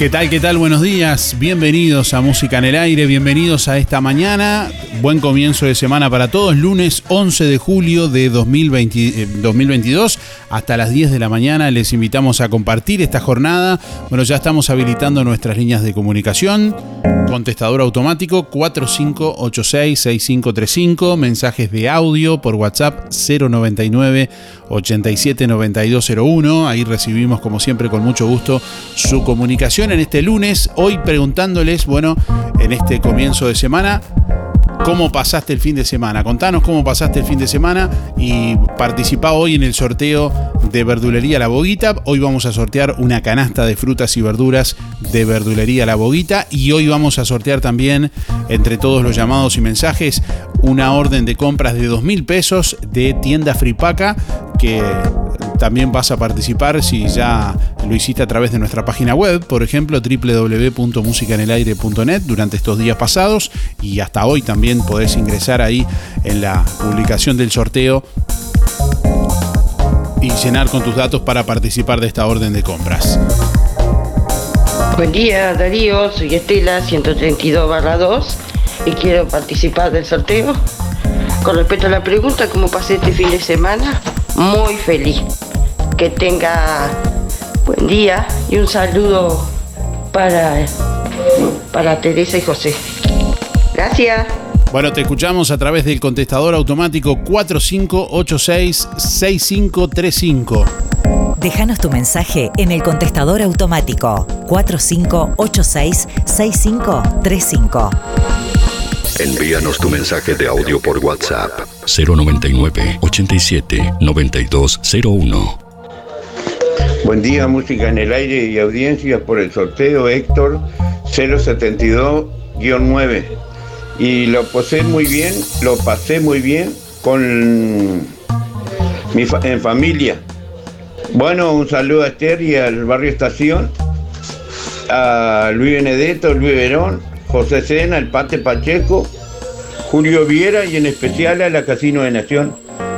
¿Qué tal? ¿Qué tal? Buenos días. Bienvenidos a Música en el Aire. Bienvenidos a esta mañana. Buen comienzo de semana para todos. Lunes 11 de julio de 2022. Eh, Hasta las 10 de la mañana les invitamos a compartir esta jornada. Bueno, ya estamos habilitando nuestras líneas de comunicación. Contestador automático 4586-6535. Mensajes de audio por WhatsApp 099 879201. Ahí recibimos, como siempre, con mucho gusto su comunicación en este lunes. Hoy preguntándoles, bueno, en este comienzo de semana cómo pasaste el fin de semana. Contanos cómo pasaste el fin de semana y participa hoy en el sorteo de Verdulería La Boguita. Hoy vamos a sortear una canasta de frutas y verduras de Verdulería La Boguita y hoy vamos a sortear también, entre todos los llamados y mensajes, una orden de compras de dos mil pesos de tienda Fripaca que también vas a participar si ya lo hiciste a través de nuestra página web, por ejemplo, www.musicanelaire.net durante estos días pasados y hasta hoy también podés ingresar ahí en la publicación del sorteo y llenar con tus datos para participar de esta orden de compras. Buen día Darío, soy Estela 132 2 y quiero participar del sorteo. Con respecto a la pregunta, ¿cómo pasé este fin de semana? Muy feliz. Que tenga buen día y un saludo para, para Teresa y José. Gracias. Bueno, te escuchamos a través del contestador automático 4586-6535. Déjanos tu mensaje en el contestador automático 4586-6535. Envíanos tu mensaje de audio por WhatsApp 099 87 9201. Buen día, música en el aire y audiencias por el sorteo Héctor 072-9 y lo pasé muy bien, lo pasé muy bien con mi en familia. Bueno, un saludo a Esther y al barrio Estación, a Luis Benedetto, Luis Verón, José Sena, el Pate Pacheco, Julio Viera y en especial a la Casino de Nación.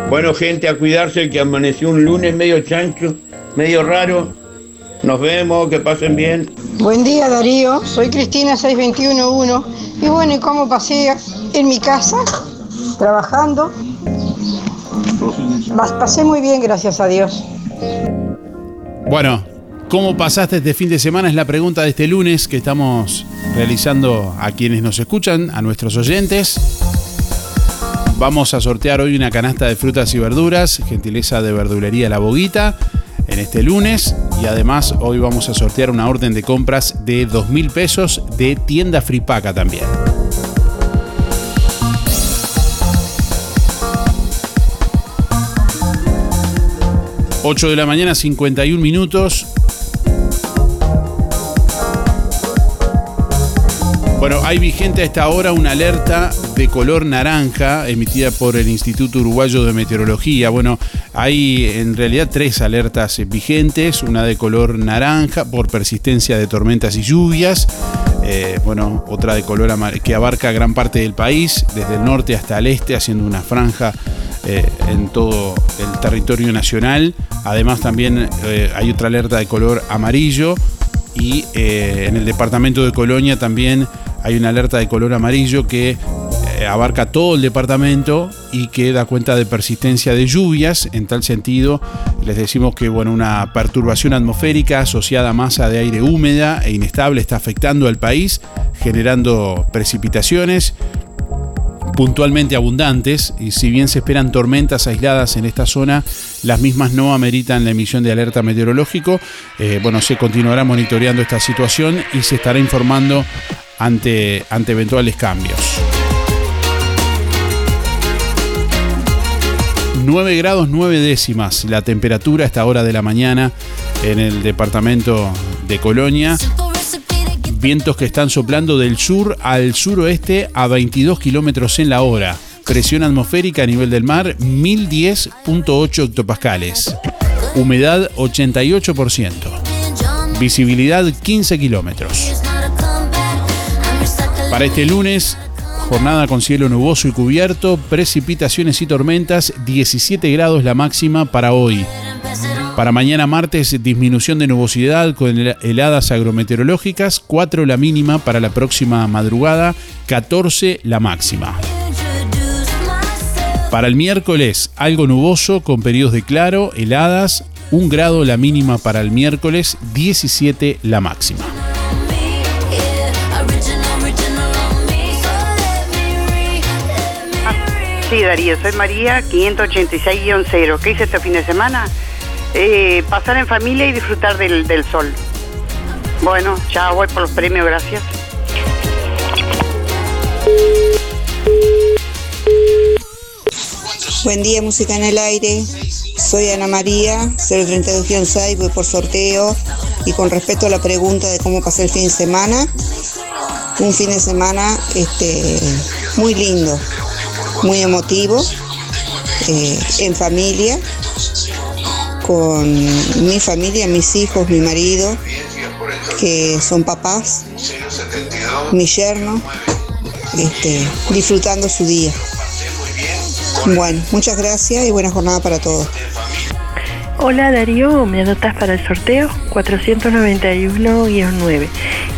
Bueno, gente, a cuidarse que amaneció un lunes medio chancho, medio raro. Nos vemos, que pasen bien. Buen día Darío, soy Cristina 6211 y bueno, ¿y cómo pasé en mi casa? Trabajando. Pasé muy bien, gracias a Dios. Bueno, ¿cómo pasaste este fin de semana? Es la pregunta de este lunes que estamos realizando a quienes nos escuchan, a nuestros oyentes. Vamos a sortear hoy una canasta de frutas y verduras, gentileza de verdulería La Boguita en este lunes y además hoy vamos a sortear una orden de compras de 2 mil pesos de tienda Fripaca también. ...8 de la mañana, 51 minutos... Bueno, hay vigente a esta hora una alerta de color naranja emitida por el Instituto Uruguayo de Meteorología. Bueno, hay en realidad tres alertas vigentes, una de color naranja por persistencia de tormentas y lluvias, eh, bueno, otra de color que abarca gran parte del país, desde el norte hasta el este, haciendo una franja eh, en todo el territorio nacional. Además también eh, hay otra alerta de color amarillo y en el departamento de Colonia también hay una alerta de color amarillo que eh, abarca todo el departamento y que da cuenta de persistencia de lluvias. En tal sentido, les decimos que bueno, una perturbación atmosférica asociada a masa de aire húmeda e inestable está afectando al país, generando precipitaciones puntualmente abundantes y si bien se esperan tormentas aisladas en esta zona, las mismas no ameritan la emisión de alerta meteorológico. Eh, bueno, se continuará monitoreando esta situación y se estará informando ante, ante eventuales cambios. 9 grados 9 décimas la temperatura a esta hora de la mañana en el departamento de Colonia. Vientos que están soplando del sur al suroeste a 22 kilómetros en la hora. Presión atmosférica a nivel del mar 1010.8 hectopascales. Humedad 88%. Visibilidad 15 kilómetros. Para este lunes, jornada con cielo nuboso y cubierto, precipitaciones y tormentas, 17 grados la máxima para hoy. Para mañana martes, disminución de nubosidad con heladas agrometeorológicas, 4 la mínima para la próxima madrugada, 14 la máxima. Para el miércoles, algo nuboso con periodos de claro, heladas, 1 grado la mínima para el miércoles, 17 la máxima. Sí, Darío, soy María 586-0. ¿Qué hice este fin de semana? Eh, pasar en familia y disfrutar del, sol. Bueno, ya voy por los premios, gracias. Buen día, música en el aire. Soy Ana María, 032-6, voy por sorteo. Y con respecto a la pregunta de cómo pasé el fin de semana, un fin de semana este, muy lindo, muy emotivo, eh, en familia, con mi familia, mis hijos, mi marido, que son papás, mi yerno, este, disfrutando su día. Bueno, muchas gracias y buena jornada para todos. Hola Darío, ¿me anotas para el sorteo? 491-9.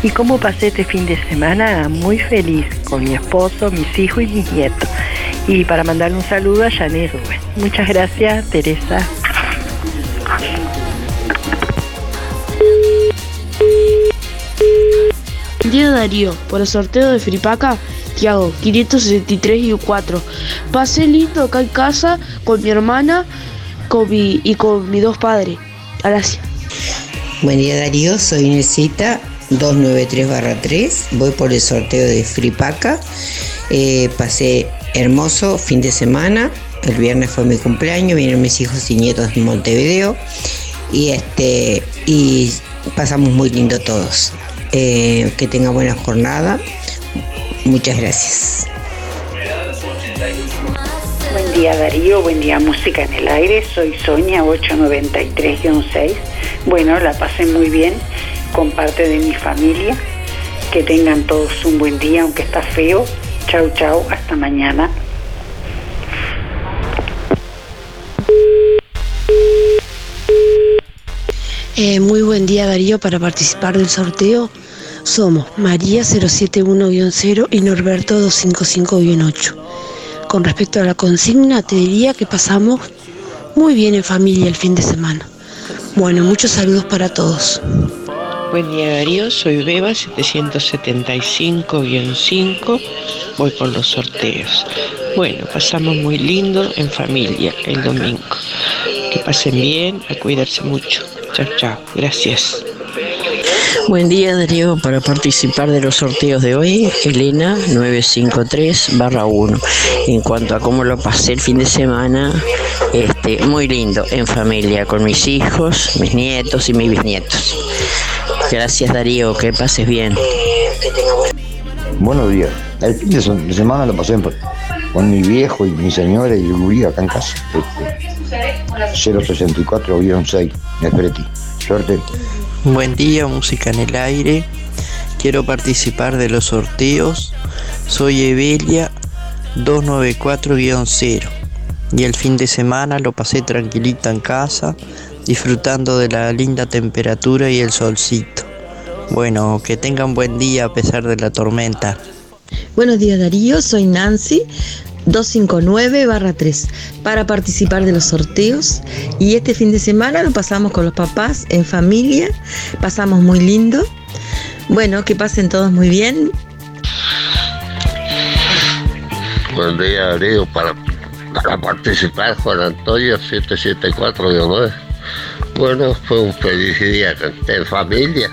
¿Y cómo pasé este fin de semana? Muy feliz con mi esposo, mis hijos y mis nietos. Y para mandarle un saludo a Janet Rubén. Muchas gracias, Teresa. Buen día Darío, por el sorteo de Fripaca, Tiago, 563 y 4. Pasé lindo acá en casa con mi hermana con mi- y con mis dos padres. Gracias. Buen día Darío, soy Inesita 293-3, voy por el sorteo de Fripaca, Eh, pasé hermoso fin de semana, el viernes fue mi cumpleaños, vinieron mis hijos y nietos de Montevideo y este y pasamos muy lindo todos. Eh, que tenga buena jornada, muchas gracias. Buen día Darío, buen día Música en el Aire, soy Sonia 893-6. Bueno, la pasé muy bien con parte de mi familia. Que tengan todos un buen día, aunque está feo. Chau, chau, hasta mañana. Eh, muy buen día Darío para participar del sorteo. Somos María 071-0 y Norberto 255-8. Con respecto a la consigna, te diría que pasamos muy bien en familia el fin de semana. Bueno, muchos saludos para todos. Buen día Darío, soy Beba 775-5, voy por los sorteos. Bueno, pasamos muy lindo en familia el domingo. Que pasen bien, a cuidarse mucho. Chao, chao, gracias. Buen día Darío, para participar de los sorteos de hoy, Elena 953-1. En cuanto a cómo lo pasé el fin de semana, este, muy lindo, en familia, con mis hijos, mis nietos y mis bisnietos. Gracias Darío, que pases bien. Buenos días. El fin de se- de semana lo pasé con mi viejo y mi señora y el gurí acá en casa. Este, 064-6, Nefreti. Suerte. Buen día, música en el aire. Quiero participar de los sorteos. Soy Evelia 294-0. Y el fin de semana lo pasé tranquilita en casa, disfrutando de la linda temperatura y el solcito. Bueno, que tengan buen día a pesar de la tormenta. Buenos días Darío, soy Nancy 259-3 para participar de los sorteos y este fin de semana lo pasamos con los papás en familia, pasamos muy lindo. Bueno, que pasen todos muy bien. Buen día, Darío, para, para participar Juan Antonio 774-9. Bueno, fue un feliz día en familia.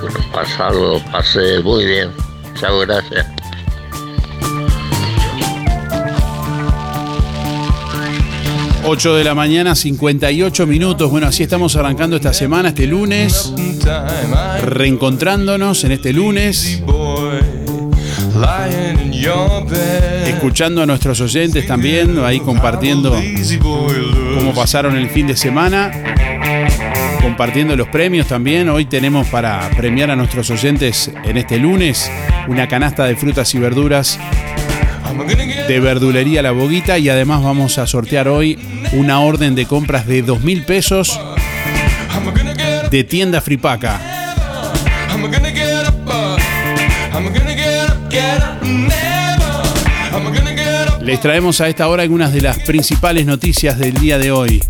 Bueno, pasado, pasé muy bien. Chao, gracias. Ocho de la mañana, 58 minutos. Bueno, así estamos arrancando esta semana, este lunes. Reencontrándonos en este lunes. Escuchando a nuestros oyentes también, ahí compartiendo cómo pasaron el fin de semana. Compartiendo los premios también. Hoy tenemos para premiar a nuestros oyentes en este lunes una canasta de frutas y verduras de verdulería La Boguita y además vamos a sortear hoy una orden de compras de dos mil pesos de tienda Fripaca. Les traemos a esta hora algunas de las principales noticias del día de hoy.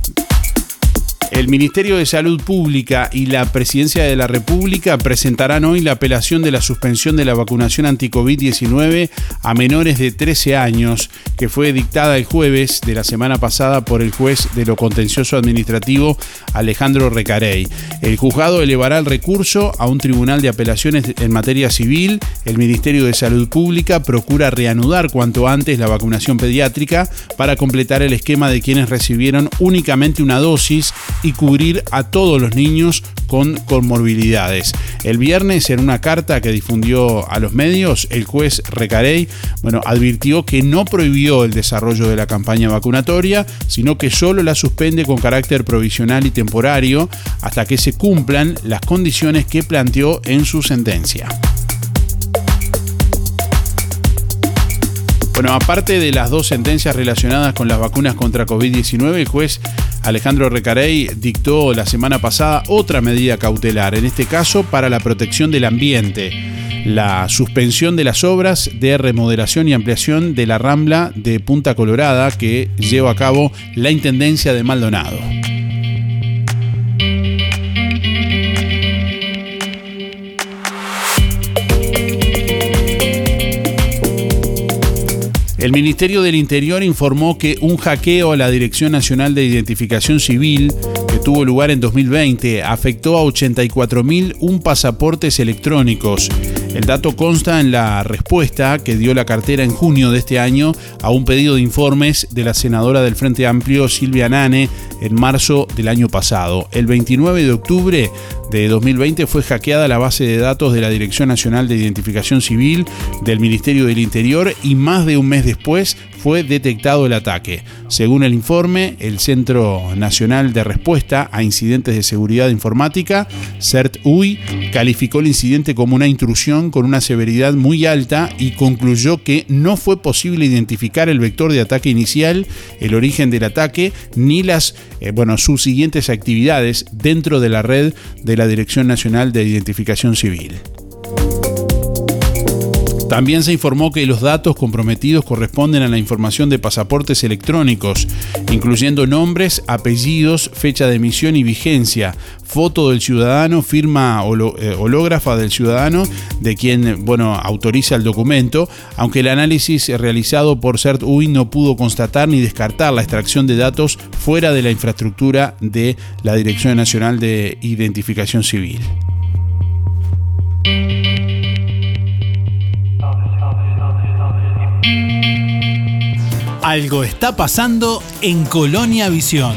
El Ministerio de Salud Pública y la Presidencia de la República presentarán hoy la apelación de la suspensión de la vacunación anti-COVID-19 a menores de 13 años, que fue dictada el jueves de la semana pasada por el juez de lo contencioso administrativo Alejandro Recarey. El juzgado elevará el recurso a un tribunal de apelaciones en materia civil. El Ministerio de Salud Pública procura reanudar cuanto antes la vacunación pediátrica para completar el esquema de quienes recibieron únicamente una dosis y cubrir a todos los niños con comorbilidades. El viernes, en una carta que difundió a los medios, el juez Recarey bueno, advirtió que no prohibió el desarrollo de la campaña vacunatoria, sino que solo la suspende con carácter provisional y temporario hasta que se cumplan las condiciones que planteó en su sentencia. Bueno, aparte de las dos sentencias relacionadas con las vacunas contra COVID-19, el juez Alejandro Recarey dictó la semana pasada otra medida cautelar, en este caso para la protección del ambiente, la suspensión de las obras de remodelación y ampliación de la Rambla de Punta Colorada que lleva a cabo la Intendencia de Maldonado. El Ministerio del Interior informó que un hackeo a la Dirección Nacional de Identificación Civil tuvo lugar en 2020 afectó a 84.001 pasaportes electrónicos. El dato consta en la respuesta que dio la cartera en junio de este año a un pedido de informes de la senadora del Frente Amplio Silvia Nane en marzo del año pasado. El 29 de octubre de 2020 fue hackeada la base de datos de la Dirección Nacional de Identificación Civil del Ministerio del Interior y más de un mes después fue detectado el ataque. Según el informe, el Centro Nacional de Respuesta a Incidentes de Seguridad Informática, CERT-UI, calificó el incidente como una intrusión con una severidad muy alta y concluyó que no fue posible identificar el vector de ataque inicial, el origen del ataque, ni las, eh, bueno, sus siguientes actividades dentro de la red de la Dirección Nacional de Identificación Civil. También se informó que los datos comprometidos corresponden a la información de pasaportes electrónicos, incluyendo nombres, apellidos, fecha de emisión y vigencia, foto del ciudadano, firma eh, hológrafa del ciudadano, de quien bueno, autoriza el documento, aunque el análisis realizado por CERT-UI no pudo constatar ni descartar la extracción de datos fuera de la infraestructura de la Dirección Nacional de Identificación Civil. Algo está pasando en Colonia Visión.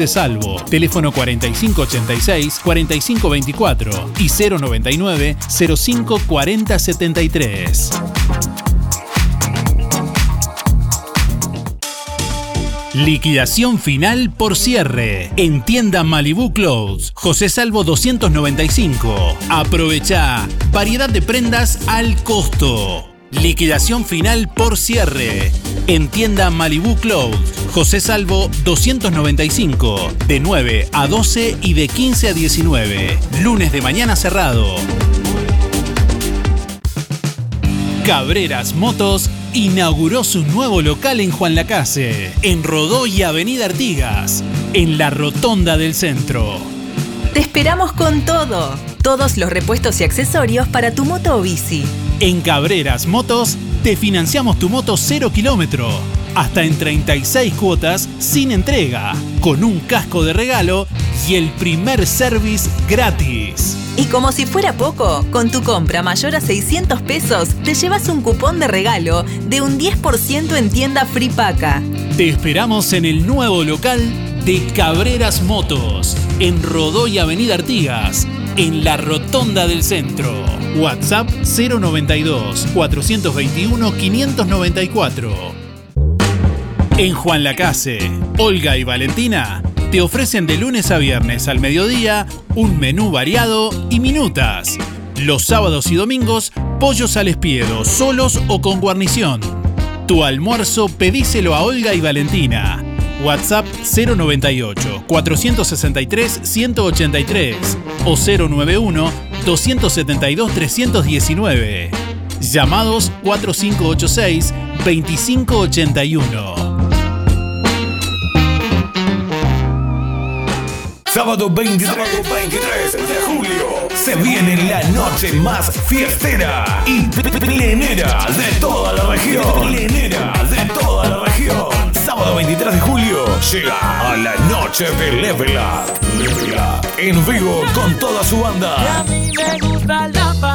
José Salvo. Teléfono 4586-4524 y 099 05 40 73. Liquidación final por cierre. En tienda Malibu Clothes. José Salvo 295. Aprovecha. Variedad de prendas al costo. Liquidación final por cierre. En tienda Malibu Clothes. José Salvo 295. De 9 a 12 y de 15 a 19. Lunes de mañana cerrado. Cabreras Motos inauguró su nuevo local en Juan Lacase, en Rodó y Avenida Artigas, en la Rotonda del Centro. Te esperamos con todo. Todos los repuestos y accesorios para tu moto o bici. En Cabreras Motos te financiamos tu moto 0 kilómetro, hasta en 36 cuotas sin entrega, con un casco de regalo y el primer service gratis. Y como si fuera poco, con tu compra mayor a 600 pesos te llevas un cupón de regalo de un 10% en tienda Fripaca. Te esperamos en el nuevo local de Cabreras Motos, en Rodó y Avenida Artigas, en la Rotonda del Centro. WhatsApp 092 421 594. En Juan Lacase, Olga y Valentina te ofrecen de lunes a viernes al mediodía un menú variado y minutas. Los sábados y domingos, pollos al espiedo, solos o con guarnición. Tu almuerzo pedíselo a Olga y Valentina. WhatsApp 098 463 183 o 091 272 319. Llamados 4586 2581. Sábado 23, de julio se viene la noche más fiestera y plenera de toda la región. Plenera de toda. Sábado 23 de julio llega a la noche de Level Up. Level Up en vivo con toda su banda.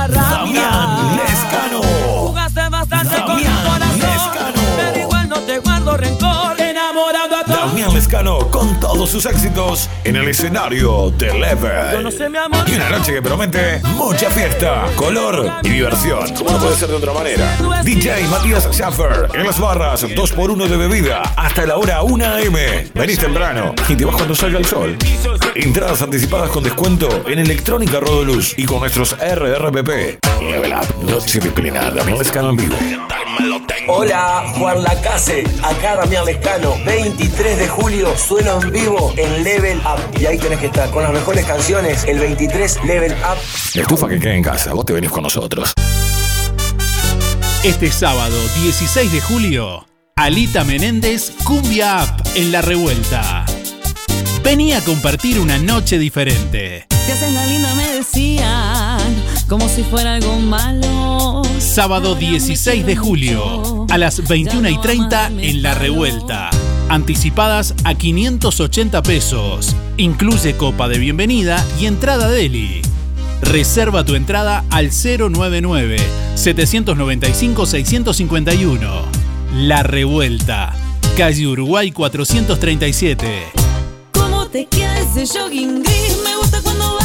Damián Lescano. Jugaste bastante con mi corazón, pero igual no te guardo rencor. Damián Lescano con todos sus éxitos en el escenario de Level. Y una noche que promete mucha fiesta, color y diversión. Como no puede ser de otra manera. DJ Matías Schaffer en las barras, 2x1 de bebida hasta la hora 1 am. Venís temprano y te vas cuando salga el sol. Entradas anticipadas con descuento en Electrónica Rodoluz y con nuestros RRPP. Level Up, noche plena, Damián Lescano en vivo. Hola, Juan Lacase, acá Damián Lescano, 23 de julio, sueno en vivo en Level Up. Y ahí tenés que estar con las mejores canciones, el 23 Level Up. Estufa que quede en casa, vos te venís con nosotros. Este sábado 16 de julio, Alita Menéndez Cumbia Up en La Revuelta. Venía a compartir una noche diferente. Te haces la linda, me decían, como si fuera algo malo. Sábado 16 de julio, a las 21 y 30 en La Revuelta. Anticipadas a 580 pesos. Incluye copa de bienvenida y entrada deli. Reserva tu entrada al 099-795-651. La Revuelta, calle Uruguay 437. ¿Cómo te queda ese jogging gris? Me gusta cuando vas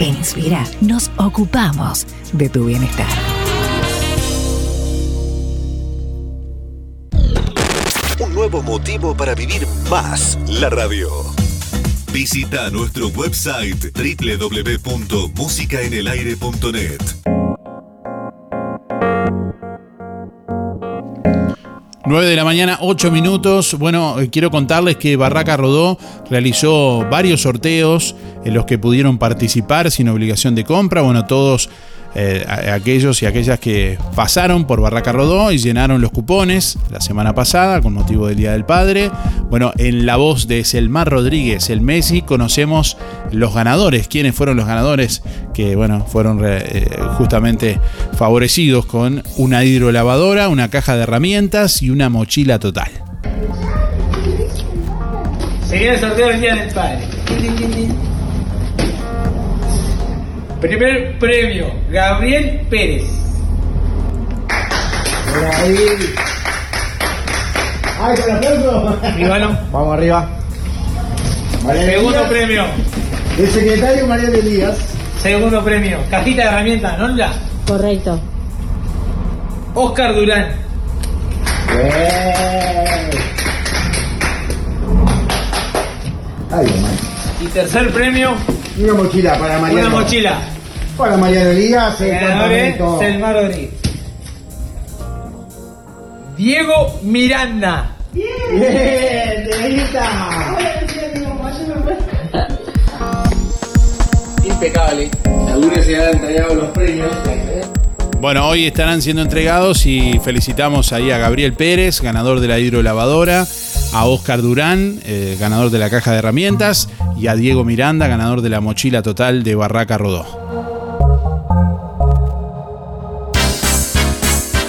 En Inspira nos ocupamos de tu bienestar. Un nuevo motivo para vivir más la radio. Visita nuestro website www.musicaenelaire.net. 9 de la mañana, 8 minutos. Bueno, eh, quiero contarles que Barraca Rodó realizó varios sorteos en los que pudieron participar sin obligación de compra. Bueno, todos eh, a- aquellos y aquellas que pasaron por Barraca Rodó y llenaron los cupones la semana pasada con motivo del Día del Padre. Bueno, en la voz de Selmar Rodríguez, el Messi, conocemos los ganadores. ¿Quiénes fueron los ganadores que, bueno, fueron eh, justamente favorecidos con una hidrolavadora, una caja de herramientas y una mochila total? El sorteo del Día del Padre. Primer premio, Gabriel Pérez. ¡Ay, con aplauso! Ivano. Vamos arriba. Segundo Elías. premio. El secretario María de Elías. Segundo premio, cajita de herramientas, ¿no? La? Correcto. Oscar Durán. Ay, hermano. Y tercer premio, Una mochila para María. una mochila. Para María de Elías, el Ganador. Selmar Rodríguez. Diego Miranda. ¡Bien! ¡Dieguita! Impecable. Lunes se han entregado los premios. Bueno, hoy estarán siendo entregados y felicitamos ahí a Gabriel Pérez, ganador de la hidrolavadora, a Oscar Durán, eh, ganador de la caja de herramientas, y a Diego Miranda, ganador de la mochila total de Barraca Rodó.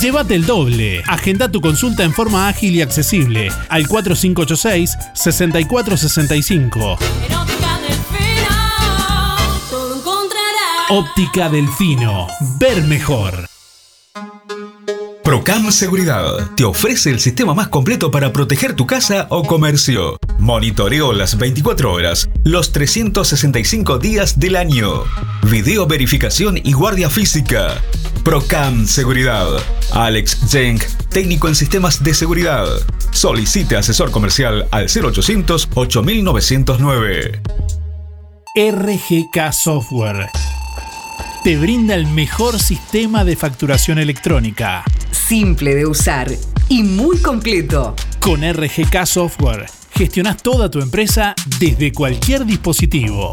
llévate el doble. Agenda tu consulta en forma ágil y accesible al 4586-6465. Todo encontrarás. Óptica Delfino. Ver mejor. Procam Seguridad te ofrece el sistema más completo para proteger tu casa o comercio. Monitoreo las 24 horas, los 365 días del año. Video verificación y guardia física. Procam Seguridad. Alex Jenk, técnico en sistemas de seguridad. Solicite asesor comercial al 0800 8909. RGK Software. Te brinda el mejor sistema de facturación electrónica. Simple de usar y muy completo. Con RGK Software gestionas toda tu empresa desde cualquier dispositivo.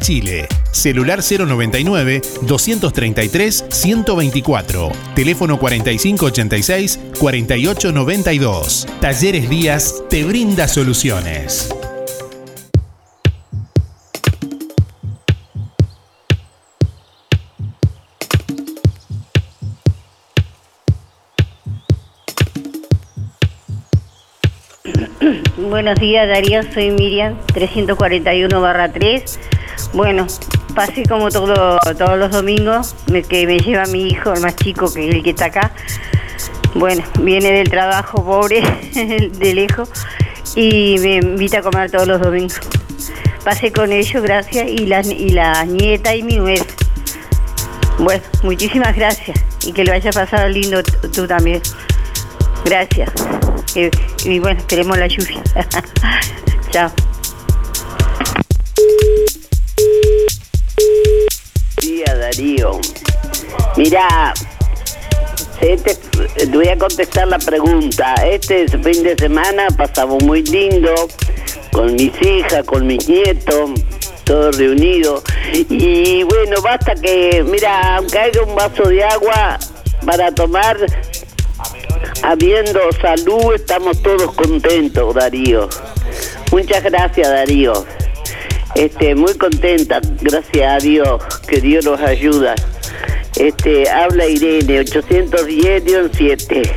Chile. Celular 099-233-124. Teléfono 4586-4892. Talleres Díaz te brinda soluciones. Buenos días Darío, soy Miriam, 341 barra 3. Bueno, pasé como todo, todos los domingos, me- que me lleva mi hijo, el más chico que el que está acá. Bueno, viene del trabajo pobre, de lejos, y me invita a comer todos los domingos. Pasé con ellos, gracias, y la, y la nieta y mi nuera. Bueno, muchísimas gracias y que lo haya pasado lindo tú también. Gracias. Y, y bueno, esperemos la lluvia. Chao. Darío. Mirá, Este, te voy a contestar la pregunta. Este fin de semana pasamos muy lindo con mis hijas, con mis nietos, todos reunidos. Y bueno, basta que, mira, aunque haya un vaso de agua para tomar, habiendo salud, estamos todos contentos, Darío. Muchas gracias, Darío. Este, muy contenta, gracias a Dios, que Dios nos ayuda. Este, habla Irene, 810-7.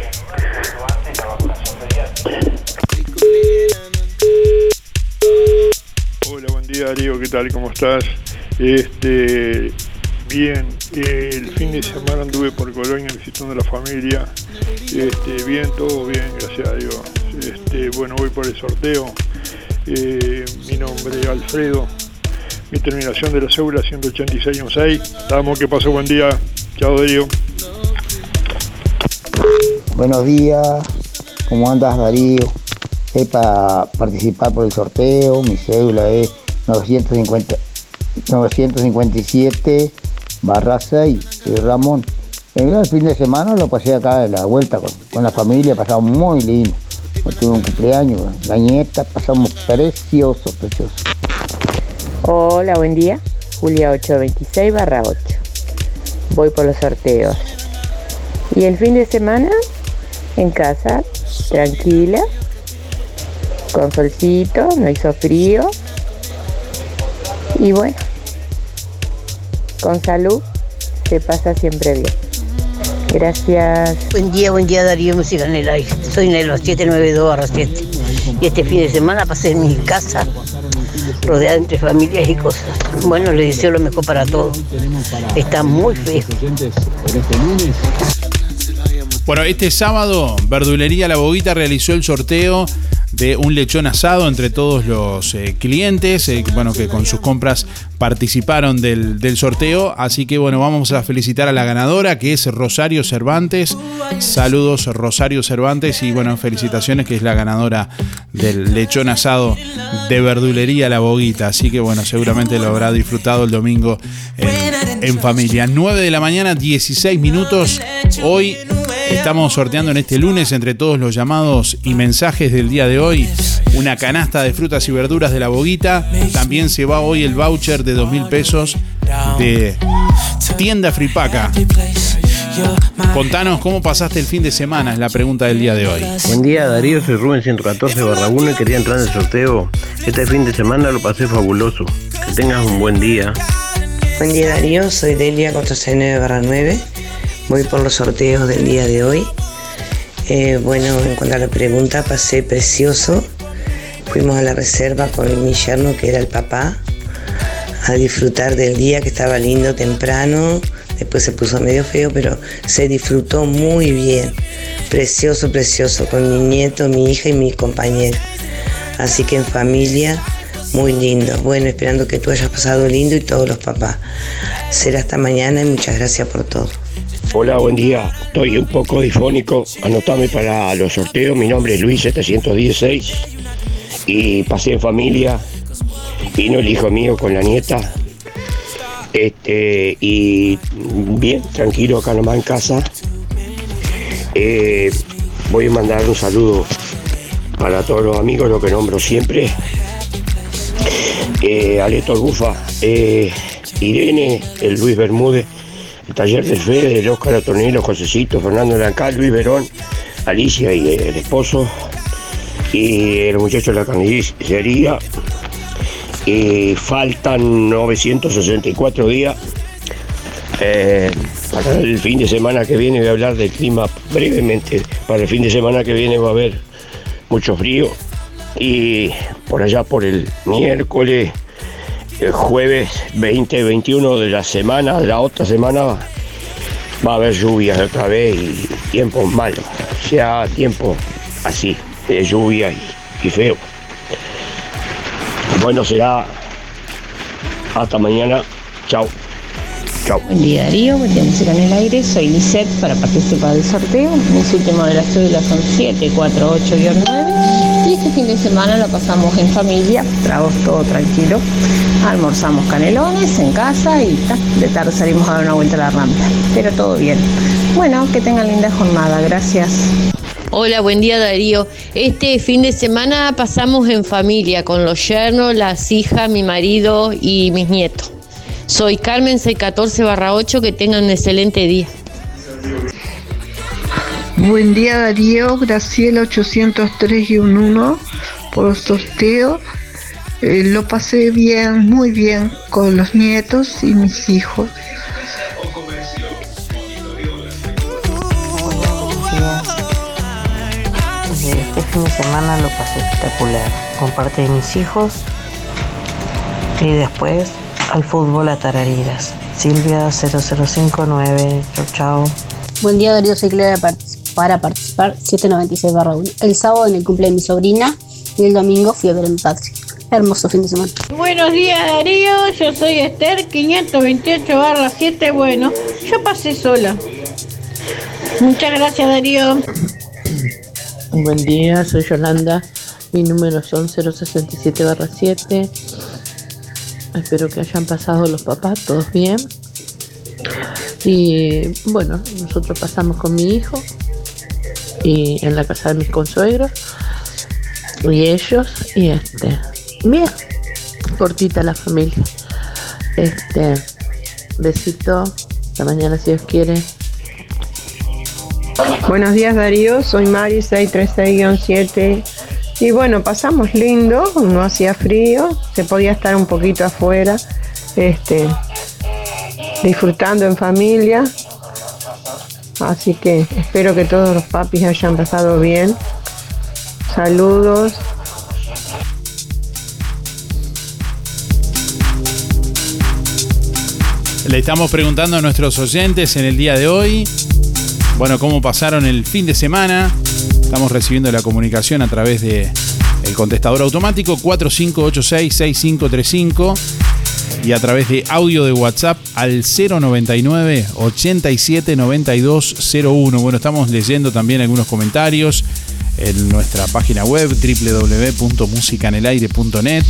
Hola, buen día Darío, ¿qué tal? ¿Cómo estás? Este, bien, el fin de semana anduve por Colonia visitando a la familia. Este, bien, todo bien, gracias a Dios. Este, bueno, voy por el sorteo. Eh, mi nombre es Alfredo. Mi terminación de la cédula 18616. Damos que pasó buen día. Chao Darío. Buenos días, ¿cómo andas Darío? Es para participar por el sorteo, mi cédula es 950, 957 barra 6, soy Ramón. El fin de semana lo pasé acá de la vuelta con, con la familia, pasamos muy lindo. Tuve un cumpleaños, la nieta, pasamos precioso, precioso. Hola, buen día. Julia 826 barra 8. Voy por los sorteos. Y el fin de semana, en casa, tranquila, con solcito, no hizo frío. Y bueno, con salud se pasa siempre bien. Gracias. Buen día, buen día Darío Música en el aire. Soy Nelo 792 barra 7. Y este fin de semana pasé en mi casa, rodeada entre familias y cosas. Bueno, le deseo lo mejor para todos. Está muy feo. Bueno, este sábado, Verdulería La Boguita realizó el sorteo de un lechón asado entre todos los eh, clientes, eh, bueno, que con sus compras participaron del, sorteo. Así que bueno, vamos a felicitar a la ganadora, que es Rosario Cervantes. Saludos, Rosario Cervantes, y bueno, felicitaciones, que es la ganadora del lechón asado de Verdulería La Boguita. Así que bueno, seguramente lo habrá disfrutado el domingo en, en familia. 9 de la mañana, 16 minutos. Hoy Estamos sorteando en este lunes entre todos los llamados y mensajes del día de hoy una canasta de frutas y verduras de la boguita. También se va hoy el voucher de dos mil pesos de tienda Fripaca. Contanos cómo pasaste el fin de semana, es la pregunta del día de hoy. Buen día Darío, soy Rubén 114 barra 1 y quería entrar en el sorteo. Este fin de semana lo pasé fabuloso. Que tengas un buen día. Buen día Darío, soy Delia 469 barra 9. Voy por los sorteos del día de hoy. Eh, bueno, en cuanto a la pregunta, pasé precioso. Fuimos a la reserva con mi yerno, que era el papá, a disfrutar del día que estaba lindo temprano. Después se puso medio feo, pero se disfrutó muy bien. Precioso, precioso, con mi nieto, mi hija y mi compañera. Así que en familia, muy lindo. Bueno, esperando que tú hayas pasado lindo y todos los papás. Será hasta mañana y muchas gracias por todo. Hola, buen día. Estoy un poco difónico. Anotame para los sorteos. Mi nombre es Luis 716 y pasé en familia. Vino el hijo mío con la nieta. Este, y bien, tranquilo acá nomás en casa. Eh, voy a mandar un saludo para todos los amigos, lo que nombro siempre. Eh, Bufa, eh, Irene, el Luis Bermúdez, el taller del Fede, Oscar Atornillo, Josecito, Fernando Lancal, Luis Verón, Alicia y el esposo, y el muchacho de la carnicería. Y faltan 964 días. Eh, para el fin de semana que viene voy a hablar del clima brevemente. Para el fin de semana que viene va a haber mucho frío. Y por allá por el miércoles el jueves 20, 21 de la semana, de la otra semana, va a haber lluvias otra vez y tiempos malos. Sea, tiempo así, de lluvia y, feo. Bueno, será hasta mañana. Chao. Chao. Buen día Darío, buen día Música en el Aire, soy Lisette para participar del sorteo. Mis últimos de las cédulas son 748-9 y este fin de semana lo pasamos en familia, tragos todo tranquilo. Almorzamos canelones en casa y de tarde salimos a dar una vuelta a la rampa, pero todo bien. Bueno, que tengan linda jornada. Gracias. Hola, buen día Darío. Este fin de semana pasamos en familia con los yernos, las hijas, mi marido y mis nietos. Soy Carmen 614 barra 8, que tengan un excelente día. Buen día Darío, Graciela 803 y un 1 por los sorteos. Eh, lo pasé bien, muy bien con los nietos y mis hijos. Este fin de semana lo pasé espectacular, con parte de mis hijos y después al fútbol a tararidas. Silvia 0059, chao chao. Buen día Darío, soy Clara para participar 796 barra 1. El sábado en el cumple de mi sobrina y el domingo fui a ver a mi padre. Hermoso fin de semana. Buenos días Darío, yo soy Esther 528 barra 7, bueno, yo pasé sola. Muchas gracias Darío. Buen día, soy Yolanda. Mi número son 067 barra 7. Espero que hayan pasado los papás todos bien. Y bueno, nosotros pasamos con mi hijo y en la casa de mis consuegros. Y ellos y este bien cortita la familia. Este besito hasta mañana si Dios quiere. Buenos días Darío, soy Mari 636-7 y bueno, pasamos lindo, no hacía frío, se podía estar un poquito afuera, este, disfrutando en familia, así que espero que todos los papis hayan pasado bien. Saludos. Le estamos preguntando a nuestros oyentes en el día de hoy, bueno, cómo pasaron el fin de semana. Estamos recibiendo la comunicación a través de el contestador automático 4586-6535 y a través de audio de WhatsApp al 099 87 9201. Bueno, estamos leyendo también algunos comentarios en nuestra página web www.musicanelaire.net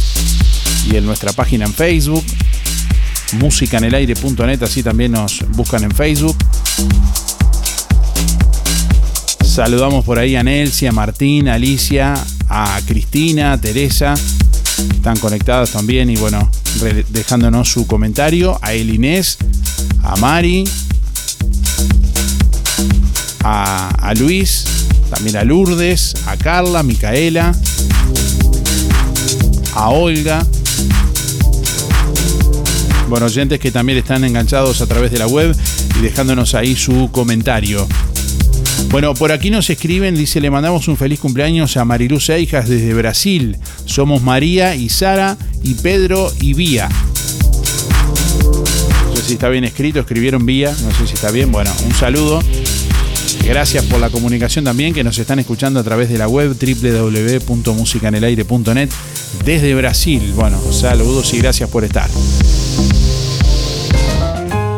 y en nuestra página en Facebook musicanelaire.net, así también nos buscan en Facebook. Saludamos por ahí a Nelsi, a Martín, a Alicia, a Cristina, a Teresa. Están conectados también y bueno, dejándonos su comentario. A El Inés, a Mari, a, a Luis, también a Lourdes, a Carla, a Micaela, a Olga. Bueno, oyentes que también están enganchados a través de la web y dejándonos ahí su comentario. Bueno, por aquí nos escriben, dice, le mandamos un feliz cumpleaños a Marilú Seijas desde Brasil. Somos María y Sara y Pedro y Vía. No sé si está bien escrito, escribieron Vía, no sé si está bien. Bueno, un saludo. Gracias por la comunicación también que nos están escuchando a través de la web www.musicanelaire.net desde Brasil. Bueno, saludos y gracias por estar.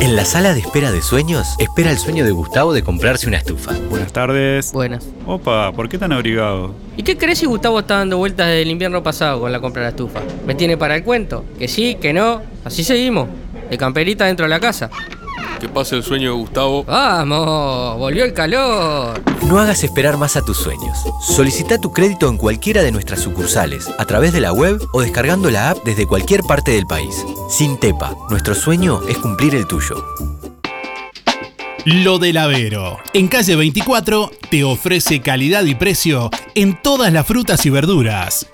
En la sala de espera de sueños, espera el sueño de Gustavo de comprarse una estufa. Buenas tardes. Buenas. Opa, ¿por qué tan abrigado? ¿Y qué crees si Gustavo está dando vueltas desde el invierno pasado con la compra de la estufa? ¿Me tiene para el cuento? Que sí, que no. Así seguimos. De camperita dentro de la casa. Que pase el sueño de Gustavo. ¡Vamos! ¡Volvió el calor! No hagas esperar más a tus sueños. Solicita tu crédito en cualquiera de nuestras sucursales, a través de la web o descargando la app desde cualquier parte del país. Sin Tepa, nuestro sueño es cumplir el tuyo. Lo del Avero. En calle 24 te ofrece calidad y precio en todas las frutas y verduras.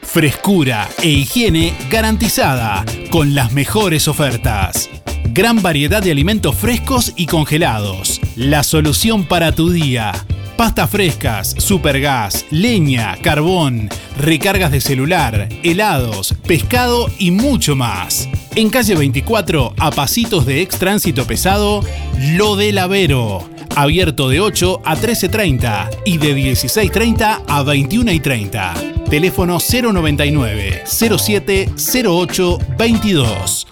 Frescura e higiene garantizada con las mejores ofertas. Gran variedad de alimentos frescos y congelados. La solución para tu día. Pastas frescas, supergas, leña, carbón, recargas de celular, helados, pescado y mucho más. En calle 24, a pasitos de ex tránsito pesado, Lo del Avero. Abierto de 8 a 13.30 y de 16.30 a 21.30. Teléfono 099 07 08 22.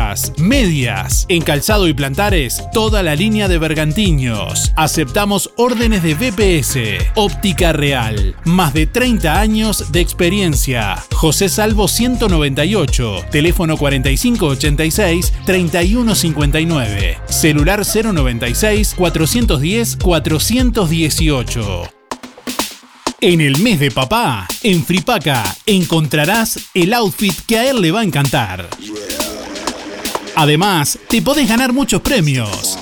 medias. En calzado y plantares, toda la línea de bergantiños. Aceptamos órdenes de BPS. Óptica Real. Más de 30 años de experiencia. José Salvo 198. Teléfono 4586-3159. Celular 096-410-418. En el mes de papá, en Fripaca, encontrarás el outfit que a él le va a encantar. Además, te podés ganar muchos premios.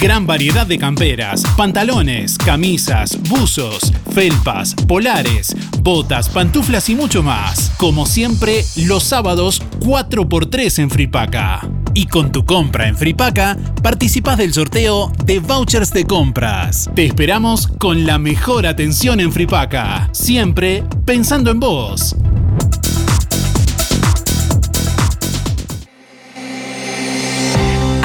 Gran variedad de camperas, pantalones, camisas, buzos, felpas, polares, botas, pantuflas y mucho más. Como siempre, los sábados 4x3 en Fripaca. Y con tu compra en Fripaca, participas del sorteo de vouchers de compras. Te esperamos con la mejor atención en Fripaca. Siempre pensando en vos.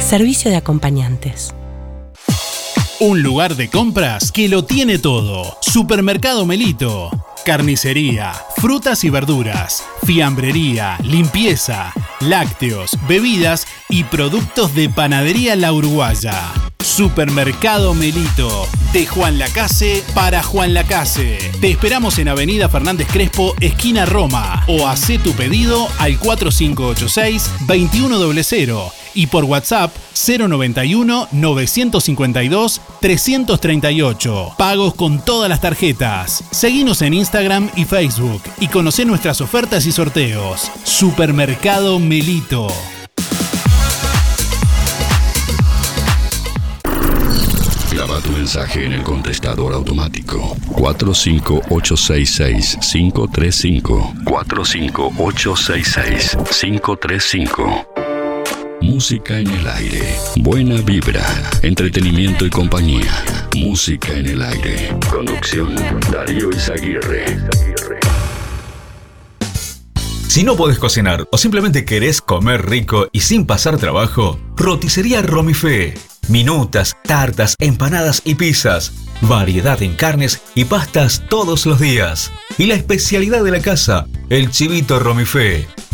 Servicio de acompañantes. Un lugar de compras que lo tiene todo. Supermercado Melito. Carnicería, frutas y verduras, fiambrería, limpieza, lácteos, bebidas y productos de panadería La Uruguaya. Supermercado Melito, de Juan Lacase para Juan Lacase. Te esperamos en Avenida Fernández Crespo, esquina Roma, o haz tu pedido al 4586-2100 y por WhatsApp 091 952 338. Pagos con todas las tarjetas. Seguinos en Instagram y Facebook y conoce nuestras ofertas y sorteos. Supermercado Melito. Graba tu mensaje en el contestador automático 45866-535. 45866-535. Música en el aire. Buena vibra. Entretenimiento y compañía. Música en el aire. Conducción Darío Izaguirre. Si no podés cocinar o simplemente querés comer rico y sin pasar trabajo, roticería Romifé. Minutas, tartas, empanadas y pizzas. Variedad en carnes y pastas todos los días. Y la especialidad de la casa, el chivito Romifé.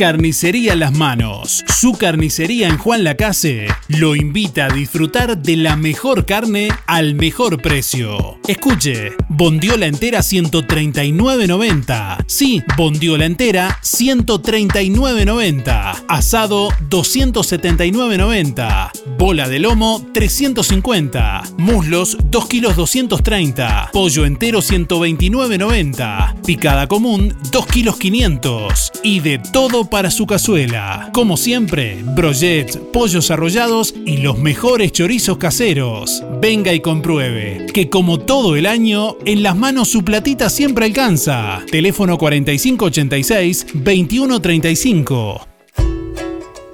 Carnicería Las Manos. Su carnicería en Juan Lacase lo invita a disfrutar de la mejor carne al mejor precio. Escuche, bondiola entera 139.90. Sí, bondiola entera 139.90. Asado 279.90. Bola de lomo 350. Muslos 2 kilos 230. Pollo entero 129.90. Picada común 2 kilos 500. Y de todo para su cazuela. Como siempre, brochets, pollos arrollados y los mejores chorizos caseros. Venga y compruebe que como todo el año, en las manos su platita siempre alcanza. Teléfono 4586-2135.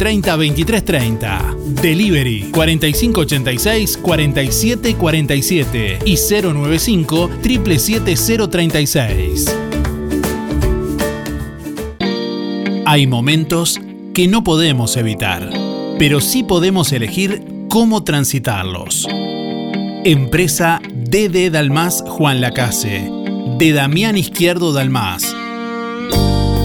23 30. Delivery 4586 47 47 y 095 77036. Hay momentos que no podemos evitar, pero sí podemos elegir cómo transitarlos. Empresa DD Dalmas Juan Lacase, de Damián Izquierdo Dalmas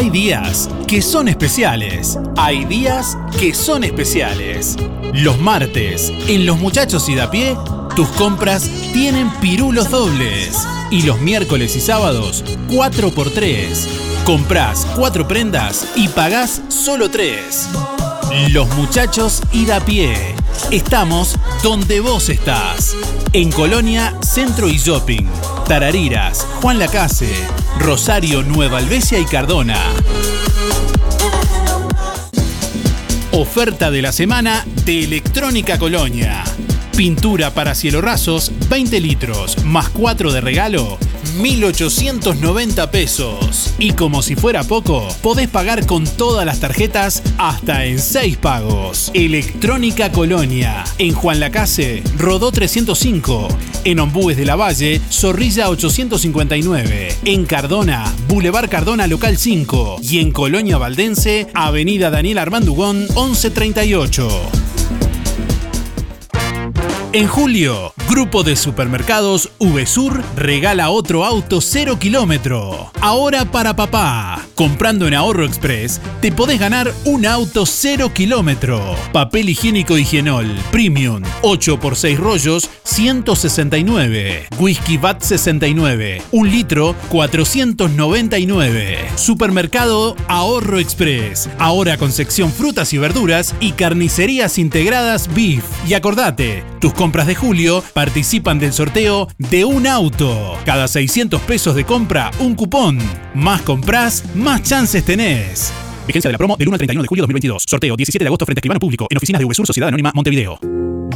Hay días que son especiales. Hay días que son especiales. Los martes, en Los Muchachos y da pie, tus compras tienen pirulos dobles. Y los miércoles y sábados, 4x3. Comprás 4 prendas y pagás solo 3. Los Muchachos y da pie. Estamos donde vos estás. En Colonia, Centro y Shopping. Tarariras, Juan Lacase, Rosario, Nueva Albesia y Cardona. Oferta de la semana de Electrónica Colonia. Pintura para cielo rasos, 20 litros, más 4 de regalo, 1.890 pesos. Y como si fuera poco, podés pagar con todas las tarjetas hasta en 6 pagos. Electrónica Colonia, en Juan Lacase, Rodó 305, en Ombúes de la Valle, Zorrilla 859, en Cardona, Boulevard Cardona Local 5 y en Colonia Valdense, Avenida Daniel Armandugón 1138. En julio, Grupo de Supermercados VSUR regala otro auto 0 kilómetro. Ahora para papá. Comprando en Ahorro Express, te podés ganar un auto 0 kilómetro. Papel higiénico Higienol Premium 8 x 6 rollos 169. Whisky VAT 69. Un litro 499. Supermercado Ahorro Express. Ahora con sección frutas y verduras y carnicerías integradas Beef. Y acordate, tus compras de julio participan del sorteo de un auto. Cada 600 pesos de compra, un cupón. Más compras, más chances tenés. Vigencia de la promo del 1 al 31 de julio de 2022. Sorteo 17 de agosto frente a escribano público en oficinas de VSUR Sociedad Anónima Montevideo.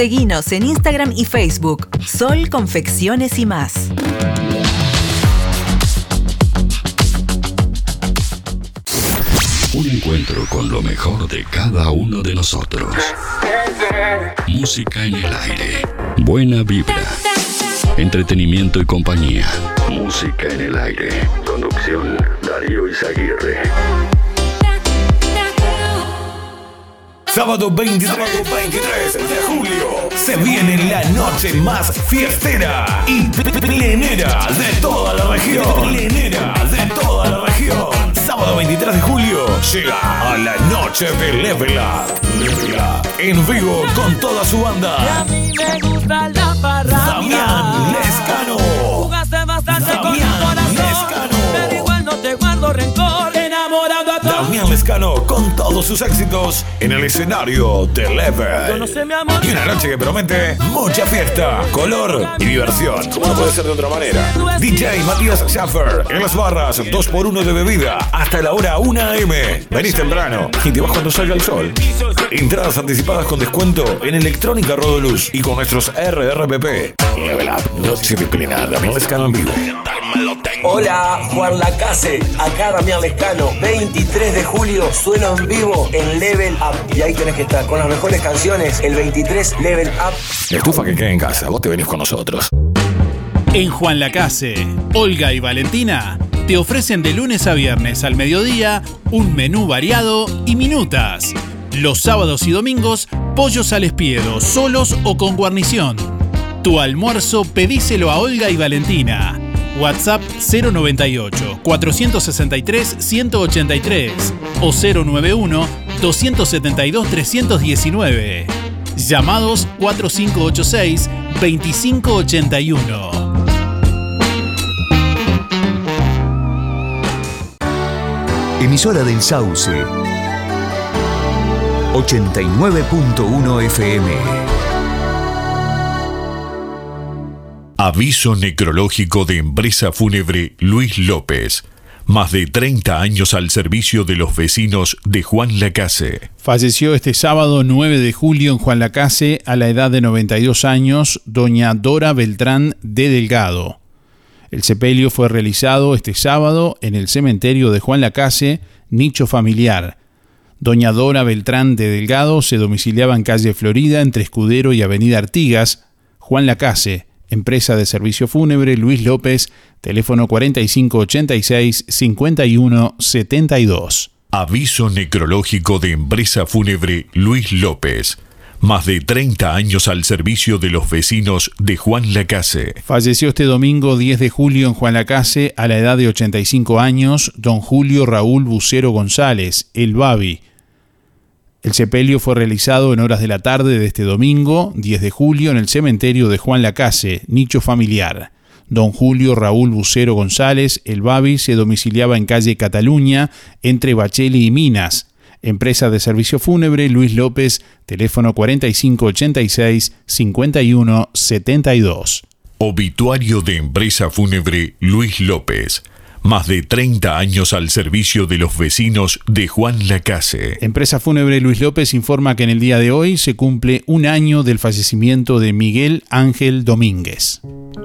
Seguinos en Instagram y Facebook. Sol Confecciones y más. Un encuentro con lo mejor de cada uno de nosotros. Música en el aire. Buena vibra. Entretenimiento y compañía. Música en el aire. Conducción Darío Izaguirre. Sábado 23, 23 de julio se viene la noche más fiestera y plenera de toda la región. Plenera de toda la región. Sábado 23 de julio llega a la noche de Level Up. Level Up en vivo con toda su banda. Damián Lescano. Jugaste bastante con mi Damián corazón. Lescano. Pero igual no te guardo rencor. Lescano con todos sus éxitos en el escenario de Level. Y una noche que promete mucha fiesta, color y diversión. Como no puede ser de otra manera. DJ Matías Schaffer en las barras, 2x1 de bebida hasta la hora 1 am. Venís temprano y te vas cuando salga el sol. Entradas anticipadas con descuento en Electrónica Rodoluz y con nuestros RRPP. Level Up, noche Damián Lescano en vivo. Hola, Juan Lacase, acá Damián Lescano, 23 de julio, sueno en vivo en Level Up. Y ahí tenés que estar con las mejores canciones, el 23 Level Up. La estufa que queda en casa, vos te venís con nosotros. En Juan Lacase, Olga y Valentina te ofrecen de lunes a viernes al mediodía un menú variado y minutas. Los sábados y domingos, pollos al espiedo, solos o con guarnición. Tu almuerzo pedíselo a Olga y Valentina. WhatsApp 098 463 183 o 091 272 319. Llamados 4586 2581. Emisora del Sauce. 89.1 FM. Aviso necrológico de empresa fúnebre Luis López. Más de 30 años al servicio de los vecinos de Juan Lacase. Falleció este sábado 9 de julio en Juan Lacase a la edad de 92 años doña Dora Beltrán de Delgado. El sepelio fue realizado este sábado en el cementerio de Juan Lacase, nicho familiar. Doña Dora Beltrán de Delgado se domiciliaba en calle Florida entre Escudero y Avenida Artigas. Juan Lacase, empresa de servicio fúnebre Luis López, teléfono 4586-5172. Aviso necrológico de empresa fúnebre Luis López. Más de 30 años al servicio de los vecinos de Juan Lacase. Falleció este domingo 10 de julio en Juan Lacase a la edad de 85 años don Julio Raúl Bucero González, el Babi. El sepelio fue realizado en horas de la tarde de este domingo, 10 de julio, en el cementerio de Juan Lacase, nicho familiar. Don Julio Raúl Bucero González, el Babi, se domiciliaba en calle Cataluña, entre Bacheli y Minas. Empresa de servicio fúnebre Luis López, teléfono 4586-5172. Obituario de Empresa Fúnebre Luis López. Más de 30 años al servicio de los vecinos de Juan Lacase. Empresa Fúnebre Luis López informa que en el día de hoy se cumple un año del fallecimiento de Miguel Ángel Domínguez.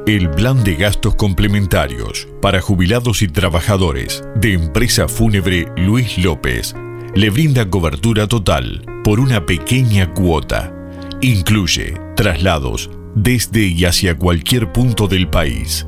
El plan de gastos complementarios para jubilados y trabajadores de Empresa Fúnebre Luis López le brinda cobertura total por una pequeña cuota. Incluye traslados desde y hacia cualquier punto del país.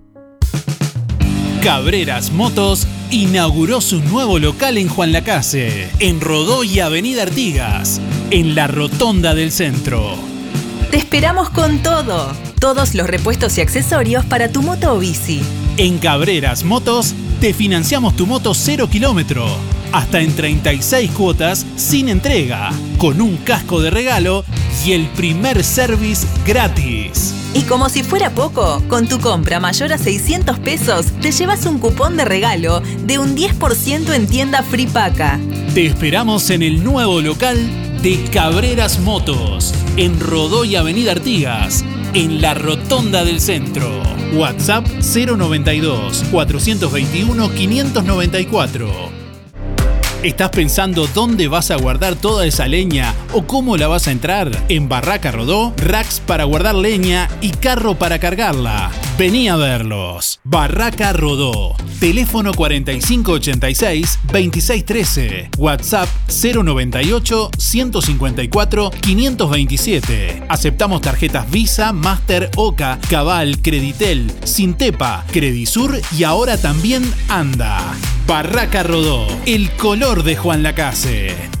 Cabreras Motos inauguró su nuevo local en Juan Lacase, en Rodó y Avenida Artigas, en la rotonda del centro. Te esperamos con todo. Todos los repuestos y accesorios para tu moto o bici. En Cabreras Motos te financiamos tu moto 0 kilómetro, hasta en 36 cuotas sin entrega, con un casco de regalo y el primer service gratis. Y como si fuera poco, con tu compra mayor a 600 pesos te llevas un cupón de regalo de un 10% en tienda Free Paca. Te esperamos en el nuevo local de Cabreras Motos, en Rodó y Avenida Artigas, en la Rotonda del Centro. WhatsApp 092 421 594. ¿Estás pensando dónde vas a guardar toda esa leña o cómo la vas a entrar? En Barraca Rodó, racks para guardar leña y carro para cargarla. Vení a verlos. Barraca Rodó. Teléfono 4586-2613. WhatsApp 098 154 527. Aceptamos tarjetas Visa, Master, Oca, Cabal, Creditel, Sintepa, Credisur y ahora también Anda. Barraca Rodó. El color de Juan Lacase.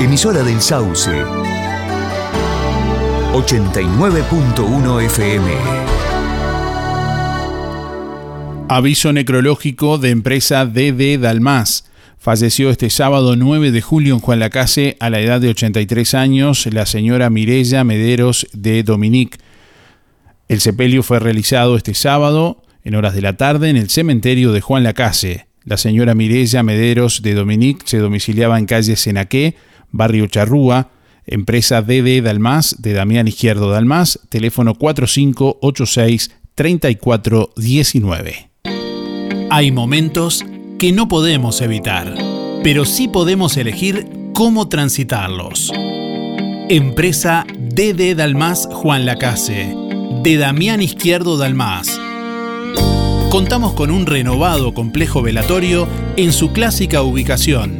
Emisora del Sauce. 89.1 FM. Aviso necrológico de empresa DD Dalmas. Falleció este sábado 9 de julio en Juan Lacase a la edad de 83 años la señora Mirella Mederos de Dominic. El sepelio fue realizado este sábado en horas de la tarde en el cementerio de Juan Lacase. La señora Mirella Mederos de Dominic se domiciliaba en calle Senaqué, barrio Charrúa, empresa DD Dalmas de Damián Izquierdo Dalmas, teléfono 4586-3419. Hay momentos que no podemos evitar, pero sí podemos elegir cómo transitarlos. Empresa DD Dalmas Juan Lacase, de Damián Izquierdo Dalmas. Contamos con un renovado complejo velatorio en su clásica ubicación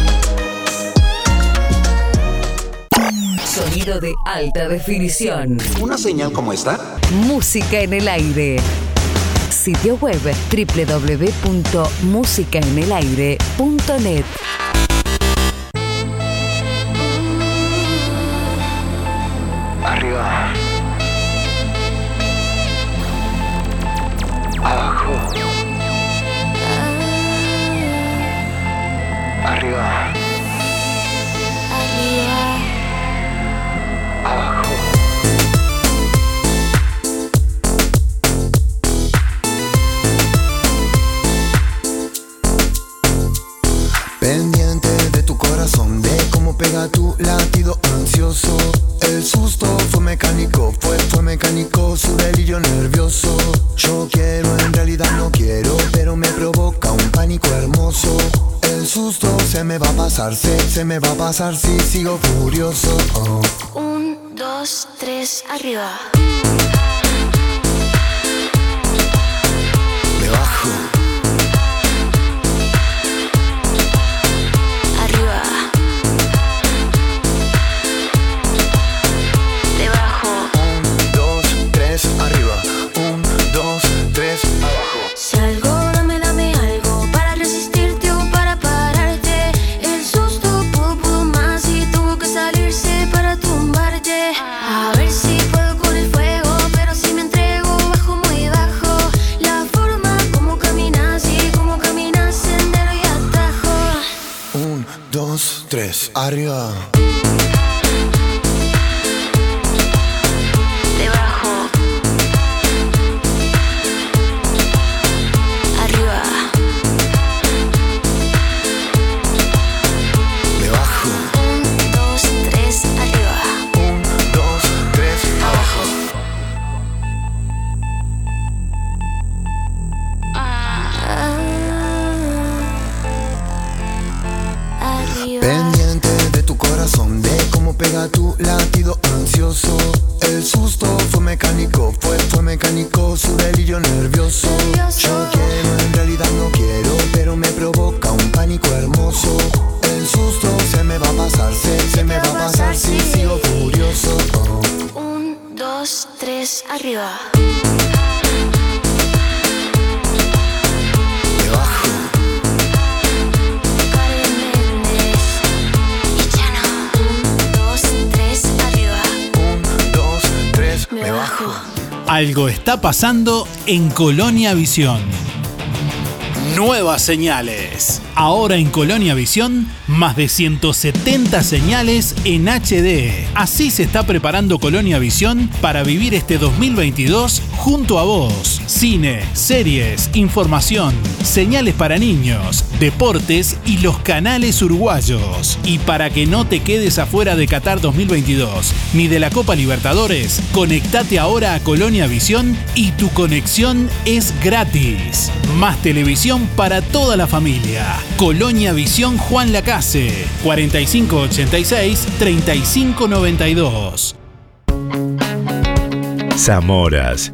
Sonido de alta definición. ¿Una señal como esta? Música en el aire. Sitio web www.musicaenelaire.net. Arriba. Abajo. Arriba. Pega tu latido ansioso. El susto fue mecánico, fue, fue mecánico, su delirio nervioso. Yo quiero, en realidad no quiero, pero me provoca un pánico hermoso. El susto se me va a pasar, se, se me va a pasar si sigo furioso. Un, dos, tres, arriba. Dos, pasando en Colonia Visión. Nuevas señales. Ahora en Colonia Visión, más de 170 señales en HD. Así se está preparando Colonia Visión para vivir este 2022 junto a vos. Cine, series, información, señales para niños, deportes y los canales uruguayos. Y para que no te quedes afuera de Qatar 2022 ni de la Copa Libertadores, conectate ahora a Colonia Visión y tu conexión es gratis. Más televisión para toda la familia. Colonia Visión Juan Lacase, 4586-3592. Zamoras,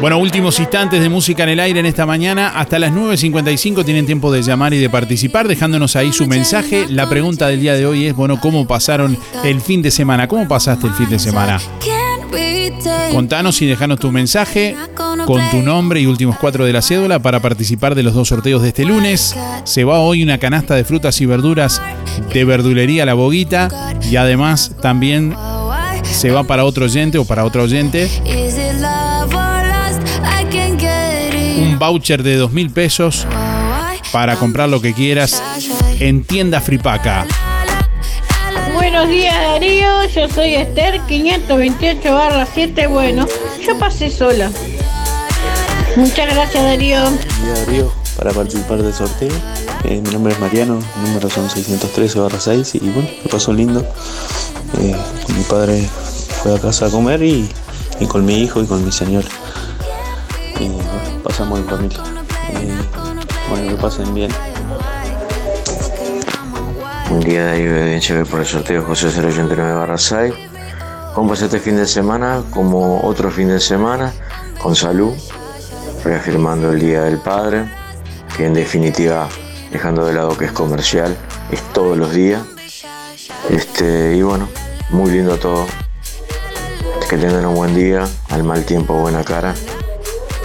Bueno, últimos instantes de música en el aire en esta mañana. Hasta las 9.55 tienen tiempo de llamar y de participar, dejándonos ahí su mensaje. La pregunta del día de hoy es, bueno, ¿cómo pasaron el fin de semana? ¿Cómo pasaste el fin de semana? Contanos y dejanos tu mensaje con tu nombre y últimos cuatro de la cédula para participar de los dos sorteos de este lunes. Se va hoy una canasta de frutas y verduras de verdulería La Boguita y además también se va para otro oyente o para otro oyente voucher de dos mil pesos para comprar lo que quieras en tienda Fripaca. Buenos días Darío, yo soy Esther 528 barra 7. Bueno, yo pasé sola. Muchas gracias Darío. Buen día Darío, para participar del sorteo. Eh, mi nombre es Mariano, el número son 613 barra 6 y bueno, me pasó lindo. Eh, mi padre fue a casa a comer y, y con mi hijo y con mi señor. Y pasamos en familia. Eh, bueno, que pasen bien. Buen día de Chévere por el sorteo José 089 barra 6. ¿Cómo este fin de semana? Como otro fin de semana, con salud, reafirmando el Día del Padre, que en definitiva, dejando de lado que es comercial, es todos los días. Este, y bueno, muy lindo todo. Que tengan un buen día, al mal tiempo buena cara.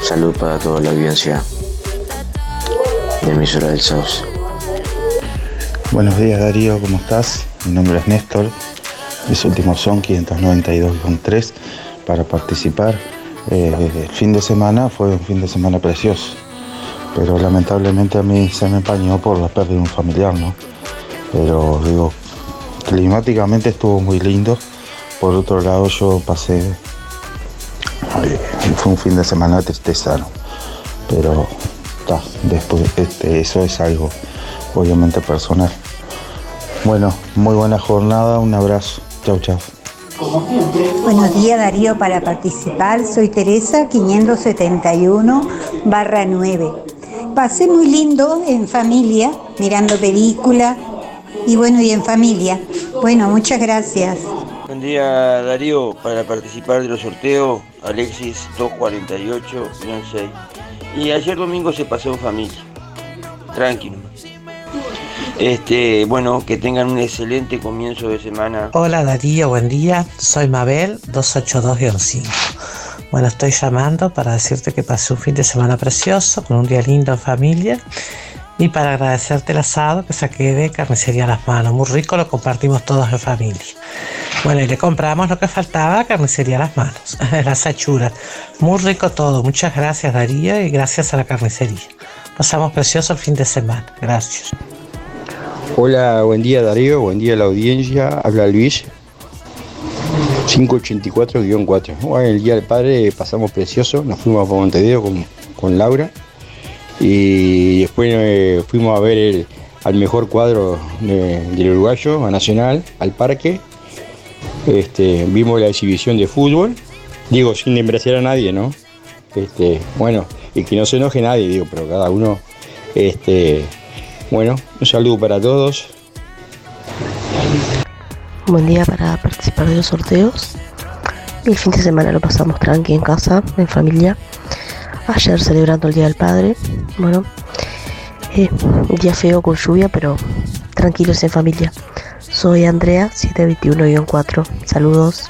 Salud para toda la audiencia de emisora del Sauce. Buenos días Darío, ¿cómo estás? Mi nombre es Néstor, mis últimos son 592-3 para participar. Eh, el fin de semana fue un fin de semana precioso, pero lamentablemente a mí se me empañó por la pérdida de un familiar, ¿no? Pero digo, climáticamente estuvo muy lindo. Por otro lado yo pasé, fue un fin de semana de tristeza, ¿no? Pero ta, después este, eso es algo obviamente personal. Bueno, muy buena jornada, un abrazo. Chau, chau. Buenos días Darío para participar. Soy Teresa 571 barra 9. Pasé muy lindo en familia, mirando película y bueno, y en familia. Bueno, muchas gracias. Buen día Darío, para participar de los sorteos, Alexis 248-6. Y ayer domingo se pasó en familia. Tranquilo. Este, bueno, que tengan un excelente comienzo de semana. Hola Darío, buen día. Soy Mabel 282-5. Bueno, estoy llamando para decirte que pasé un fin de semana precioso, con un día lindo en familia. Y para agradecerte el asado que saqué de carnicería a las manos. Muy rico, lo compartimos todos en familia. Bueno, y le compramos lo que faltaba carnicería a las manos, las achuras. Muy rico todo. Muchas gracias Darío y gracias a la carnicería. Pasamos precioso el fin de semana. Gracias. Hola, buen día Darío, buen día a la audiencia. Habla Luis. 584-4. Bueno, el día del padre pasamos precioso. Nos fuimos a Montevideo con, con Laura. Y después eh, fuimos a ver el, al mejor cuadro de- del uruguayo, a Nacional, al parque. Este, vimos la exhibición de fútbol. Digo, sin embrasiar a nadie, ¿no? Este, bueno, y que no se enoje nadie, digo, pero cada uno. Este, bueno, un saludo para todos. Buen día para participar de los sorteos. El fin de semana lo pasamos tranqui en casa, en familia. Ayer celebrando el Día del Padre. Bueno, eh, un día feo con lluvia, pero tranquilos en familia. Soy Andrea, 721-4. Saludos.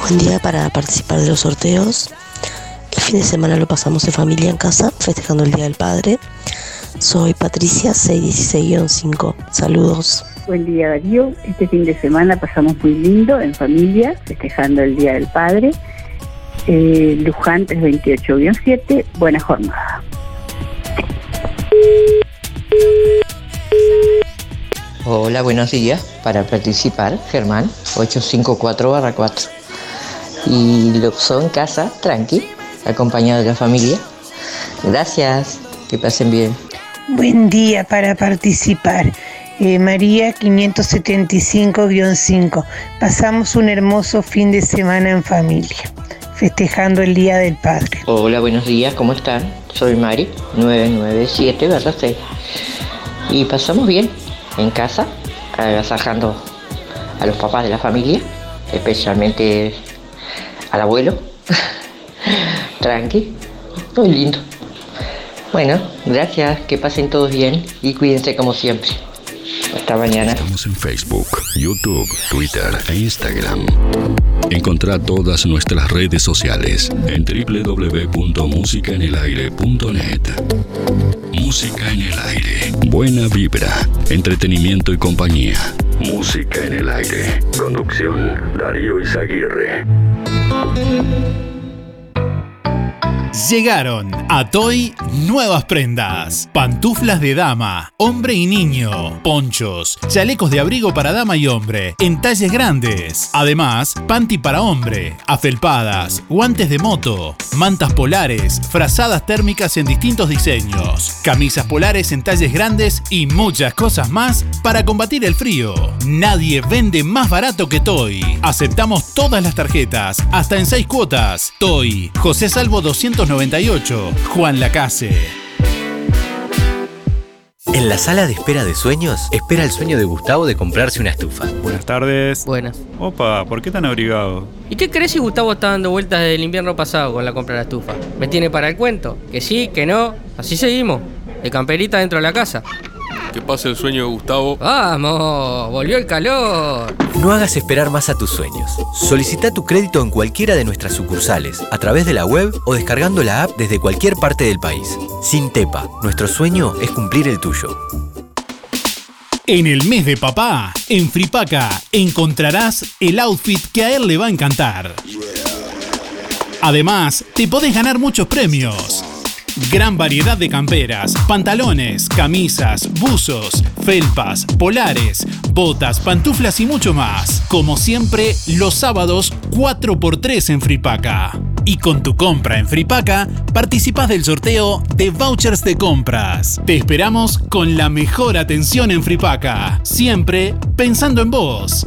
Buen día para participar de los sorteos. El fin de semana lo pasamos en familia en casa, festejando el Día del Padre. Soy Patricia, 616-5. Saludos. Buen día Darío, este fin de semana pasamos muy lindo en familia, festejando el Día del Padre. Eh, Luján 328-7, buena jornada. Hola, buenos días. Para participar, Germán, 854-4. Y lo son casa, tranqui, acompañado de la familia. Gracias, que pasen bien. Buen día para participar. Eh, María 575-5. Pasamos un hermoso fin de semana en familia, festejando el Día del Padre. Hola, buenos días, ¿cómo están? Soy Mari, 997-6. Y pasamos bien en casa, agasajando a los papás de la familia, especialmente al abuelo. Tranqui, muy lindo. Bueno, gracias, que pasen todos bien y cuídense como siempre. Hasta mañana. Estamos en Facebook, YouTube, Twitter e Instagram. Encontrá todas nuestras redes sociales en www.musicaenelaire.net. Música en el aire. Buena vibra, entretenimiento y compañía. Música en el aire. Conducción Darío Izaguirre. Llegaron a Toy nuevas prendas. Pantuflas de dama, hombre y niño, ponchos, chalecos de abrigo para dama y hombre, en talles grandes. Además, panty para hombre, afelpadas, guantes de moto, mantas polares, frazadas térmicas en distintos diseños, camisas polares en talles grandes y muchas cosas más para combatir el frío. Nadie vende más barato que Toy. Aceptamos todas las tarjetas, hasta en 6 cuotas. Toy, José Salvo 298, Juan Lacase. En la sala de espera de sueños, espera el sueño de Gustavo de comprarse una estufa. Buenas tardes. Buenas. Opa, ¿por qué tan abrigado? ¿Y qué crees si Gustavo está dando vueltas desde el invierno pasado con la compra de la estufa? ¿Me tiene para el cuento? Que sí, que no. Así seguimos. De camperita dentro de la casa. Que pase el sueño de Gustavo. ¡Vamos! ¡Volvió el calor! No hagas esperar más a tus sueños. Solicita tu crédito en cualquiera de nuestras sucursales, a través de la web o descargando la app desde cualquier parte del país. Sin Tepa, nuestro sueño es cumplir el tuyo. En el mes de papá, en Fripaca encontrarás el outfit que a él le va a encantar. Además, te podés ganar muchos premios. Gran variedad de camperas, pantalones, camisas, buzos, felpas, polares, botas, pantuflas y mucho más. Como siempre, los sábados 4x3 en Fripaca. Y con tu compra en Fripaca, participas del sorteo de vouchers de compras. Te esperamos con la mejor atención en Fripaca. Siempre pensando en vos.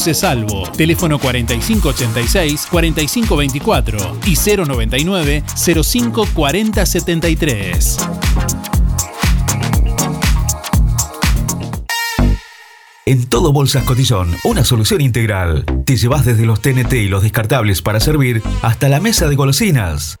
Salvo. Teléfono 4586-4524 y 099 05 40 73. En todo Bolsas Cotillón, una solución integral. Te llevas desde los TNT y los descartables para servir hasta la mesa de golosinas.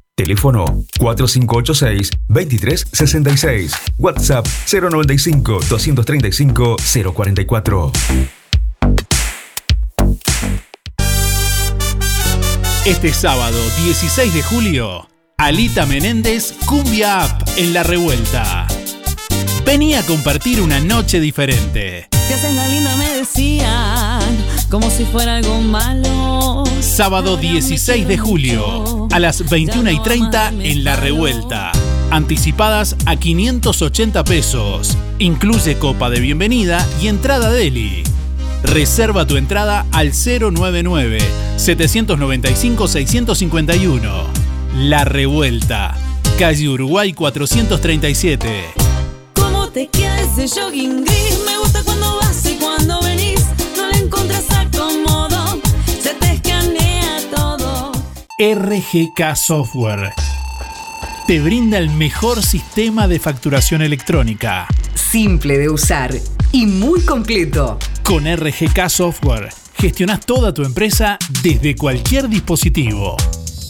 Teléfono 4586-2366. WhatsApp 095-235-044. Este sábado 16 de julio, Alita Menéndez Cumbia Up en La Revuelta. Vení a compartir una noche diferente. Te haces la linda, me decían, como si fuera algo malo. Sábado 16 de julio, a las 21 y 30 en La Revuelta. Anticipadas a 580 pesos. Incluye copa de bienvenida y entrada deli. Reserva tu entrada al 099-795-651. La Revuelta, calle Uruguay 437. ¿Cómo te queda ese jogging gris? Me gusta cuando vas y cuando venís. No le encontrás acomodo. Se te escanea todo. RGK Software. Te brinda el mejor sistema de facturación electrónica. Simple de usar y muy completo. Con RGK Software gestionas toda tu empresa desde cualquier dispositivo.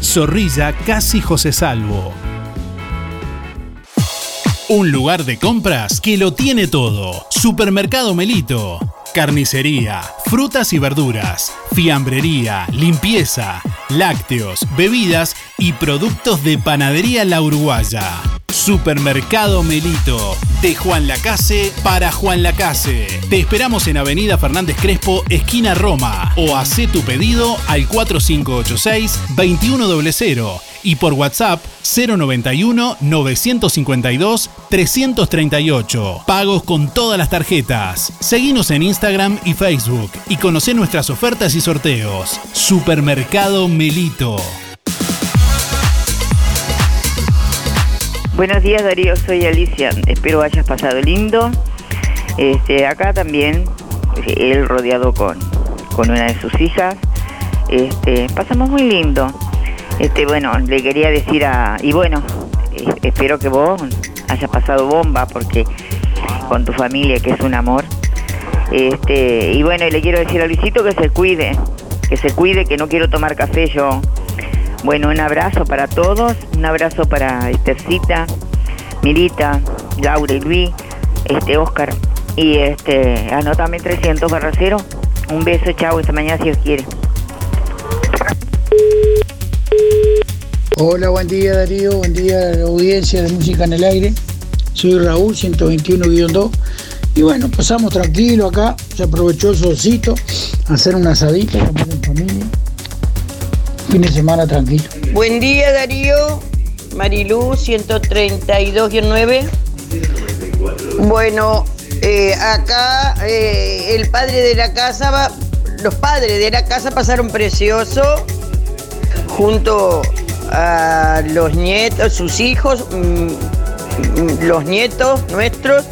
Zorrilla Casi José Salvo. Un lugar de compras que lo tiene todo. Supermercado Melito. Carnicería, frutas y verduras, fiambrería, limpieza, lácteos, bebidas y productos de panadería La Uruguaya. Supermercado Melito, de Juan Lacase para Juan Lacase. Te esperamos en Avenida Fernández Crespo, esquina Roma, o haz tu pedido al 4586-2100 y por WhatsApp 091-952-338. Pagos con todas las tarjetas. Seguinos en Instagram y Facebook y conoce nuestras ofertas y sorteos. Supermercado Melito. Buenos días Darío, soy Alicia. Espero hayas pasado lindo. Este, acá también, él rodeado con, con una de sus hijas. Este, pasamos muy lindo. Este, bueno, le quería decir a. Y bueno, eh, espero que vos hayas pasado bomba porque con tu familia, que es un amor. Este, y bueno, y le quiero decir a Luisito que se cuide, que se cuide, que no quiero tomar café yo. Bueno, un abrazo para todos, un abrazo para Estercita, Mirita, Laura y Luis, este Oscar. Y este, anótame 300 barra cero. Un beso, chao, esta mañana si Dios quiere. Hola, buen día Darío, buen día audiencia de Música en el Aire. Soy Raúl, 121-2. Y bueno, pasamos tranquilo acá, se aprovechó el solcito, hacer un asadito, comer en familia. Fin de semana tranquilo. Buen día Darío, Marilú 132-9. Bueno, eh, acá eh, el padre de la casa, va- los padres de la casa pasaron precioso junto a los nietos, sus hijos, mm, mm, los nietos nuestros.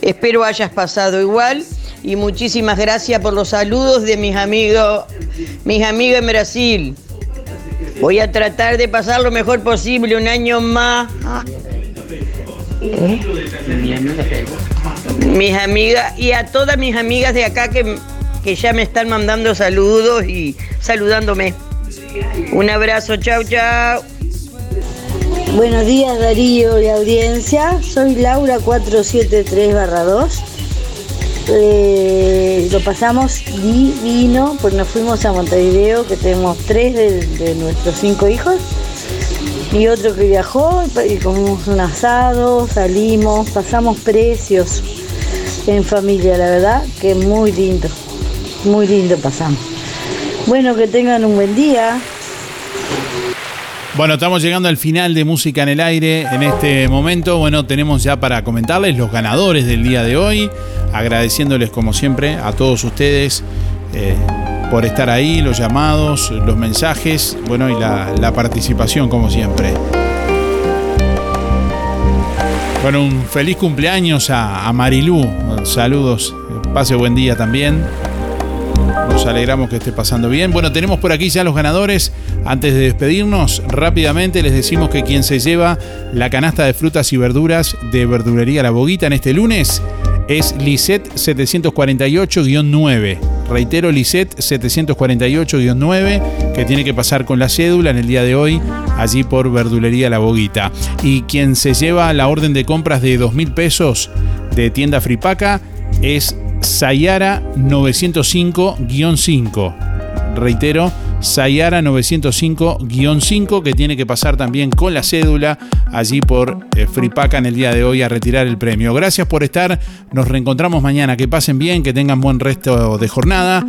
Espero hayas pasado igual y muchísimas gracias por los saludos de mis amigos, mis amigos en Brasil. Voy a tratar de pasar lo mejor posible un año más. Mis amigas y a todas mis amigas de acá que, que ya me están mandando saludos y saludándome. Un abrazo, chau, chau. Buenos días Darío y audiencia, soy Laura 473-2. Eh, lo pasamos divino, pues nos fuimos a Montevideo, que tenemos tres de, nuestros cinco hijos, y otro que viajó, y comimos un asado, salimos, pasamos precios en familia, la verdad que muy lindo, muy lindo pasamos. Bueno, que tengan un buen día. Bueno, estamos llegando al final de Música en el Aire. En este momento, bueno, tenemos ya para comentarles los ganadores del día de hoy. Agradeciéndoles, como siempre, a todos ustedes eh, por estar ahí, los llamados, los mensajes, bueno, y la, participación, como siempre. Bueno, un feliz cumpleaños a, a Marilú. Saludos. Pase buen día también. Nos alegramos que esté pasando bien. Bueno, tenemos por aquí ya los ganadores. Antes de despedirnos, rápidamente les decimos que quien se lleva la canasta de frutas y verduras de Verdulería La Boguita en este lunes es Lisette 748-9. Reitero, Lisette 748-9, que tiene que pasar con la cédula en el día de hoy, allí por Verdulería La Boguita. Y quien se lleva la orden de compras de 2 mil pesos de tienda Fripaca es Sayara 905-5. Reitero, Sayara 905-5 que tiene que pasar también con la cédula allí por eh, Fripaca en el día de hoy a retirar el premio. Gracias por estar, nos reencontramos mañana, que pasen bien, que tengan buen resto de jornada.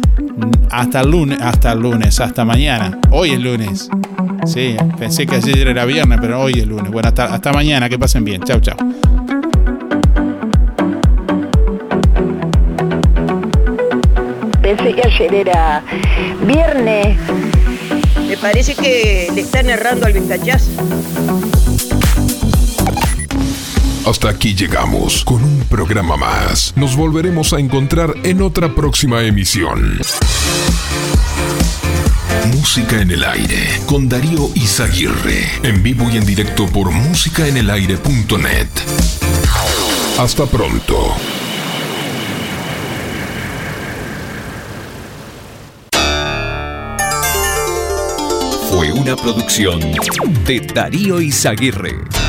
Hasta el lunes, hasta el lunes, hasta mañana. Hoy es lunes. Sí, pensé que ayer era viernes, pero hoy es lunes. Bueno, hasta, hasta mañana, que pasen bien. Chau, chau. Pensé que ayer era viernes. Me parece que le están errando al ventachazo. Hasta aquí llegamos con un programa más. Nos volveremos a encontrar en otra próxima emisión. Música en el aire con Darío Izaguirre. En vivo y en directo por musicaenelaire.net. Hasta pronto. Producción de Darío Izaguirre.